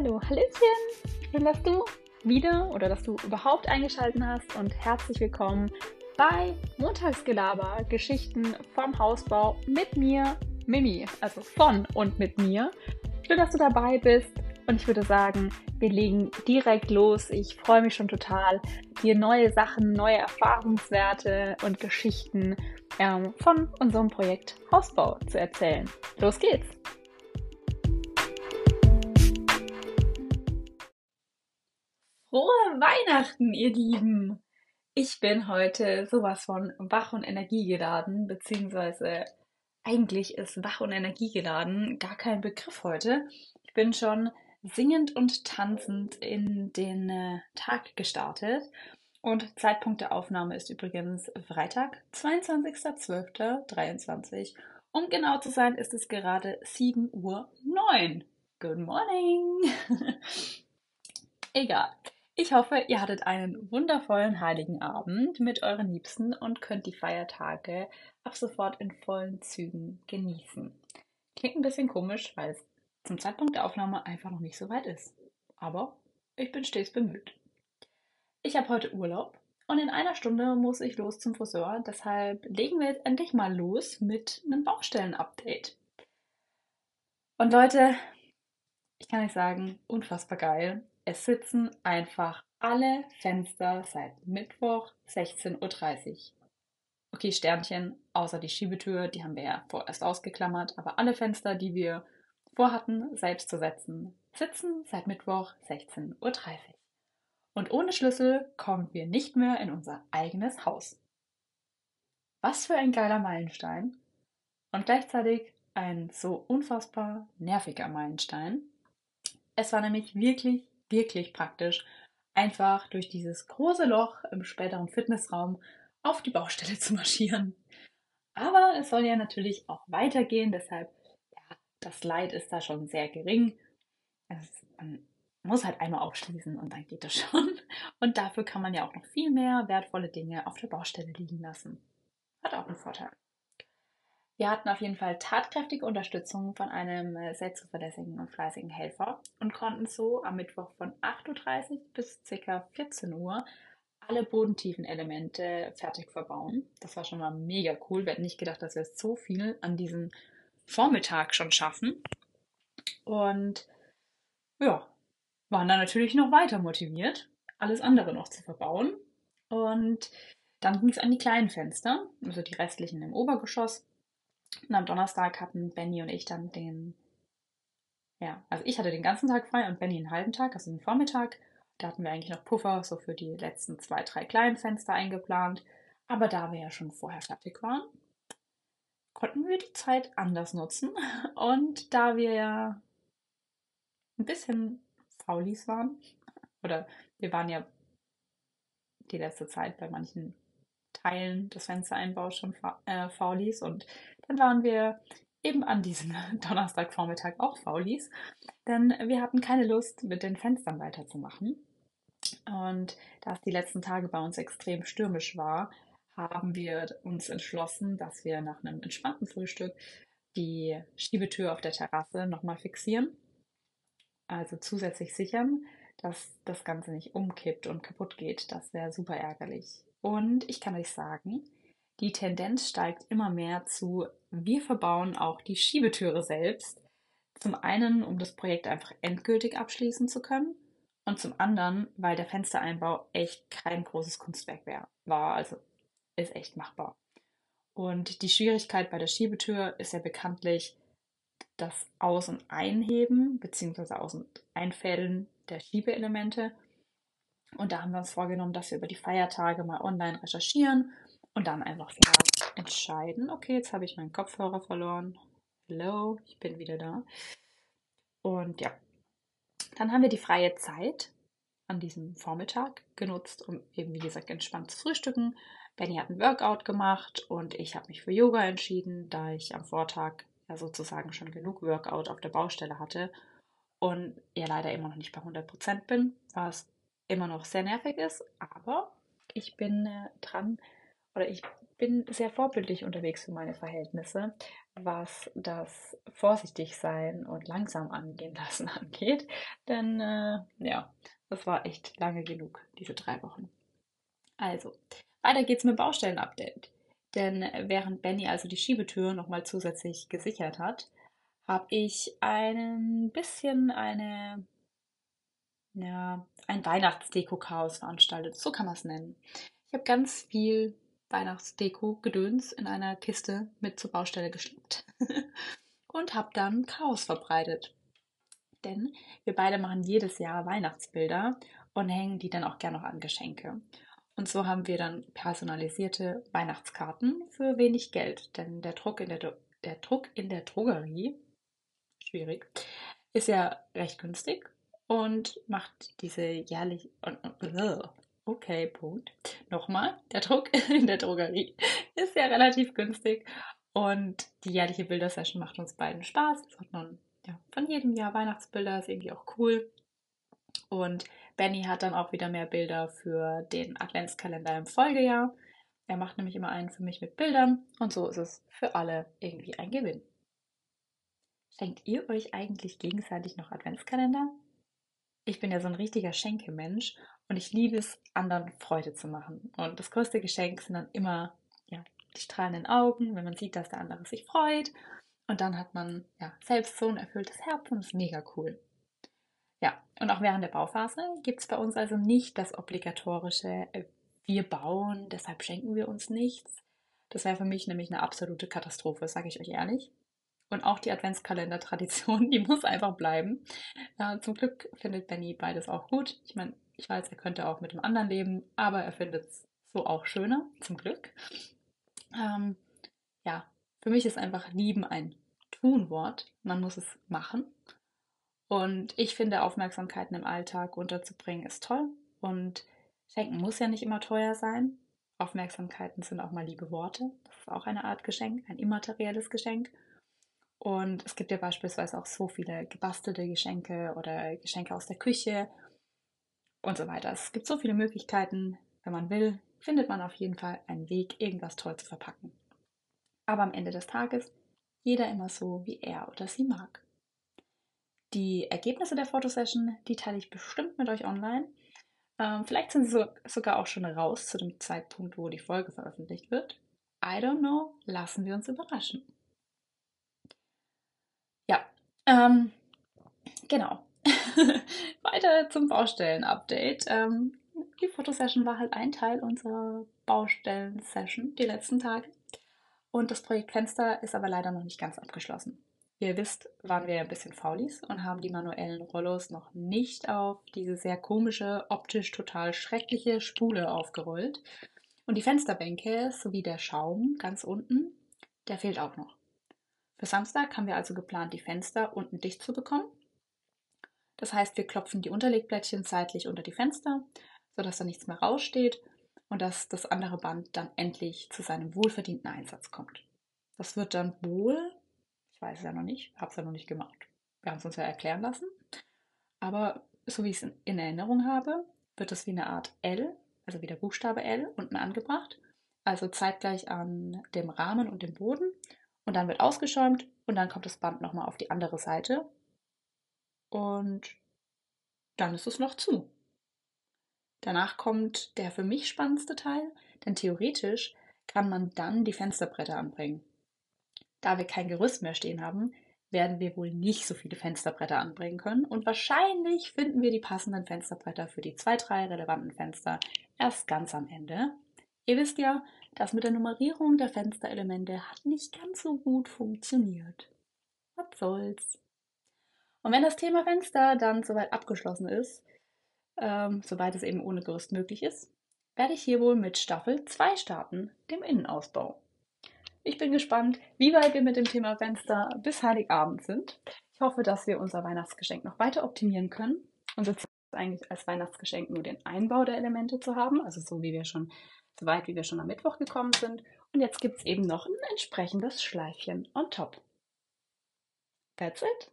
Hallo, Hallöchen! Schön, dass du wieder oder dass du überhaupt eingeschaltet hast und herzlich willkommen bei Montagsgelaber, Geschichten vom Hausbau mit mir, Mimi, also von und mit mir. Schön, dass du dabei bist und ich würde sagen, wir legen direkt los. Ich freue mich schon total, dir neue Sachen, neue Erfahrungswerte und Geschichten ähm, von unserem Projekt Hausbau zu erzählen. Los geht's! Frohe Weihnachten, ihr Lieben! Ich bin heute sowas von wach und energiegeladen, beziehungsweise eigentlich ist wach und energiegeladen gar kein Begriff heute. Ich bin schon singend und tanzend in den äh, Tag gestartet. Und Zeitpunkt der Aufnahme ist übrigens Freitag, 22.12.23. Um genau zu sein, ist es gerade 7.09 Uhr. Good morning! Egal. Ich hoffe, ihr hattet einen wundervollen heiligen Abend mit euren Liebsten und könnt die Feiertage ab sofort in vollen Zügen genießen. Klingt ein bisschen komisch, weil es zum Zeitpunkt der Aufnahme einfach noch nicht so weit ist. Aber ich bin stets bemüht. Ich habe heute Urlaub und in einer Stunde muss ich los zum Friseur. Deshalb legen wir jetzt endlich mal los mit einem Baustellen-Update. Und Leute, ich kann euch sagen, unfassbar geil. Es sitzen einfach alle Fenster seit Mittwoch 16.30 Uhr. Okay, Sternchen, außer die Schiebetür, die haben wir ja vorerst ausgeklammert, aber alle Fenster, die wir vorhatten, selbst zu setzen, sitzen seit Mittwoch 16.30 Uhr. Und ohne Schlüssel kommen wir nicht mehr in unser eigenes Haus. Was für ein geiler Meilenstein und gleichzeitig ein so unfassbar nerviger Meilenstein. Es war nämlich wirklich wirklich praktisch, einfach durch dieses große Loch im späteren Fitnessraum auf die Baustelle zu marschieren. Aber es soll ja natürlich auch weitergehen, deshalb, ja, das Leid ist da schon sehr gering. Es, man muss halt einmal aufschließen und dann geht das schon. Und dafür kann man ja auch noch viel mehr wertvolle Dinge auf der Baustelle liegen lassen. Hat auch einen Vorteil. Wir hatten auf jeden Fall tatkräftige Unterstützung von einem äh, sehr zuverlässigen und fleißigen Helfer und konnten so am Mittwoch von 8.30 Uhr bis ca. 14 Uhr alle bodentiefen Elemente fertig verbauen. Das war schon mal mega cool. Wir hatten nicht gedacht, dass wir so viel an diesem Vormittag schon schaffen. Und ja, waren dann natürlich noch weiter motiviert, alles andere noch zu verbauen. Und dann ging es an die kleinen Fenster, also die restlichen im Obergeschoss. Und am Donnerstag hatten Benny und ich dann den, ja, also ich hatte den ganzen Tag frei und Benny einen halben Tag, also den Vormittag. Da hatten wir eigentlich noch Puffer so für die letzten zwei, drei kleinen Fenster eingeplant. Aber da wir ja schon vorher fertig waren, konnten wir die Zeit anders nutzen. Und da wir ja ein bisschen Faulis waren, oder wir waren ja die letzte Zeit bei manchen Teilen des Fenstereinbaus schon äh, Faulis und dann waren wir eben an diesem Donnerstagvormittag auch Faulis, denn wir hatten keine Lust, mit den Fenstern weiterzumachen. Und da es die letzten Tage bei uns extrem stürmisch war, haben wir uns entschlossen, dass wir nach einem entspannten Frühstück die Schiebetür auf der Terrasse nochmal fixieren. Also zusätzlich sichern, dass das Ganze nicht umkippt und kaputt geht. Das wäre super ärgerlich. Und ich kann euch sagen, die Tendenz steigt immer mehr zu, wir verbauen auch die Schiebetüre selbst. Zum einen, um das Projekt einfach endgültig abschließen zu können. Und zum anderen, weil der Fenstereinbau echt kein großes Kunstwerk war. Also ist echt machbar. Und die Schwierigkeit bei der Schiebetür ist ja bekanntlich das Aus- und Einheben bzw. Aus- und Einfädeln der Schiebeelemente. Und da haben wir uns vorgenommen, dass wir über die Feiertage mal online recherchieren und dann einfach vielleicht entscheiden, okay, jetzt habe ich meinen Kopfhörer verloren. Hello, ich bin wieder da. Und ja, dann haben wir die freie Zeit an diesem Vormittag genutzt, um eben, wie gesagt, entspannt zu frühstücken. Benny hat ein Workout gemacht und ich habe mich für Yoga entschieden, da ich am Vortag ja sozusagen schon genug Workout auf der Baustelle hatte und ja leider immer noch nicht bei 100% bin, war immer noch sehr nervig ist, aber ich bin äh, dran oder ich bin sehr vorbildlich unterwegs für meine Verhältnisse, was das vorsichtig sein und langsam angehen lassen angeht. Denn äh, ja, das war echt lange genug, diese drei Wochen. Also, weiter geht's mit Baustellen-Update. Denn während Benny also die Schiebetür nochmal zusätzlich gesichert hat, habe ich ein bisschen eine, ja, ein Weihnachtsdeko-Chaos veranstaltet. So kann man es nennen. Ich habe ganz viel Weihnachtsdeko-Gedöns in einer Kiste mit zur Baustelle geschleppt und habe dann Chaos verbreitet. Denn wir beide machen jedes Jahr Weihnachtsbilder und hängen die dann auch gerne noch an Geschenke. Und so haben wir dann personalisierte Weihnachtskarten für wenig Geld. Denn der Druck in der, der, Druck in der Drogerie, schwierig, ist ja recht günstig und macht diese jährlich. Okay, Punkt. Nochmal, der Druck in der Drogerie ist ja relativ günstig und die jährliche Bildersession macht uns beiden Spaß. Es hat nun ja, von jedem Jahr Weihnachtsbilder, ist irgendwie auch cool. Und Benny hat dann auch wieder mehr Bilder für den Adventskalender im Folgejahr. Er macht nämlich immer einen für mich mit Bildern und so ist es für alle irgendwie ein Gewinn. Schenkt ihr euch eigentlich gegenseitig noch Adventskalender? Ich bin ja so ein richtiger Schenkemensch und ich liebe es, anderen Freude zu machen. Und das größte Geschenk sind dann immer ja, die strahlenden Augen, wenn man sieht, dass der andere sich freut. Und dann hat man ja, selbst so ein erfülltes Herz und ist mega cool. Ja, und auch während der Bauphase gibt es bei uns also nicht das obligatorische, äh, wir bauen, deshalb schenken wir uns nichts. Das wäre für mich nämlich eine absolute Katastrophe, sage ich euch ehrlich. Und auch die Adventskalender-Tradition, die muss einfach bleiben. Äh, zum Glück findet Benny beides auch gut. Ich meine, ich weiß, er könnte auch mit dem anderen leben, aber er findet es so auch schöner, zum Glück. Ähm, ja, für mich ist einfach lieben ein Tunwort. Man muss es machen. Und ich finde, Aufmerksamkeiten im Alltag unterzubringen ist toll. Und schenken muss ja nicht immer teuer sein. Aufmerksamkeiten sind auch mal liebe Worte. Das ist auch eine Art Geschenk, ein immaterielles Geschenk. Und es gibt ja beispielsweise auch so viele gebastelte Geschenke oder Geschenke aus der Küche und so weiter. Es gibt so viele Möglichkeiten. Wenn man will, findet man auf jeden Fall einen Weg, irgendwas toll zu verpacken. Aber am Ende des Tages jeder immer so, wie er oder sie mag. Die Ergebnisse der Fotosession, die teile ich bestimmt mit euch online. Ähm, vielleicht sind sie so, sogar auch schon raus zu dem Zeitpunkt, wo die Folge veröffentlicht wird. I don't know, lassen wir uns überraschen. Ja, ähm, genau. Weiter zum Baustellen-Update. Ähm, die Fotosession war halt ein Teil unserer Baustellen-Session die letzten Tage. Und das Projekt Fenster ist aber leider noch nicht ganz abgeschlossen. Ihr wisst, waren wir ein bisschen faulis und haben die manuellen Rollos noch nicht auf diese sehr komische, optisch total schreckliche Spule aufgerollt. Und die Fensterbänke sowie der Schaum ganz unten, der fehlt auch noch. Für Samstag haben wir also geplant, die Fenster unten dicht zu bekommen. Das heißt, wir klopfen die Unterlegblättchen seitlich unter die Fenster, sodass da nichts mehr raussteht und dass das andere Band dann endlich zu seinem wohlverdienten Einsatz kommt. Das wird dann wohl ich weiß es ja noch nicht, habe es ja noch nicht gemacht. Wir haben es uns ja erklären lassen. Aber so wie ich es in Erinnerung habe, wird es wie eine Art L, also wie der Buchstabe L, unten angebracht. Also zeitgleich an dem Rahmen und dem Boden. Und dann wird ausgeschäumt und dann kommt das Band nochmal auf die andere Seite. Und dann ist es noch zu. Danach kommt der für mich spannendste Teil, denn theoretisch kann man dann die Fensterbretter anbringen. Da wir kein Gerüst mehr stehen haben, werden wir wohl nicht so viele Fensterbretter anbringen können und wahrscheinlich finden wir die passenden Fensterbretter für die zwei, drei relevanten Fenster erst ganz am Ende. Ihr wisst ja, das mit der Nummerierung der Fensterelemente hat nicht ganz so gut funktioniert. Was soll's. Und wenn das Thema Fenster dann soweit abgeschlossen ist, ähm, soweit es eben ohne Gerüst möglich ist, werde ich hier wohl mit Staffel 2 starten, dem Innenausbau. Ich bin gespannt, wie weit wir mit dem Thema Fenster bis Heiligabend sind. Ich hoffe, dass wir unser Weihnachtsgeschenk noch weiter optimieren können. Unser eigentlich als Weihnachtsgeschenk nur den Einbau der Elemente zu haben, also so wie wir schon, so weit wie wir schon am Mittwoch gekommen sind. Und jetzt gibt es eben noch ein entsprechendes Schleifchen on top. That's it.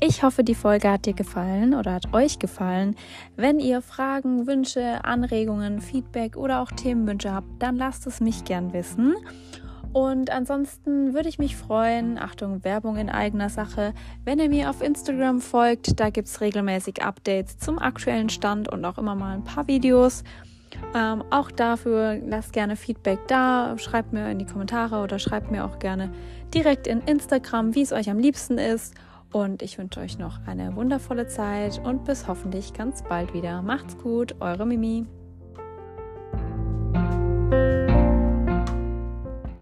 Ich hoffe, die Folge hat dir gefallen oder hat euch gefallen. Wenn ihr Fragen, Wünsche, Anregungen, Feedback oder auch Themenwünsche habt, dann lasst es mich gern wissen. Und ansonsten würde ich mich freuen, Achtung, Werbung in eigener Sache, wenn ihr mir auf Instagram folgt. Da gibt es regelmäßig Updates zum aktuellen Stand und auch immer mal ein paar Videos. Ähm, auch dafür lasst gerne Feedback da, schreibt mir in die Kommentare oder schreibt mir auch gerne direkt in Instagram, wie es euch am liebsten ist. Und ich wünsche euch noch eine wundervolle Zeit und bis hoffentlich ganz bald wieder. Macht's gut, eure Mimi.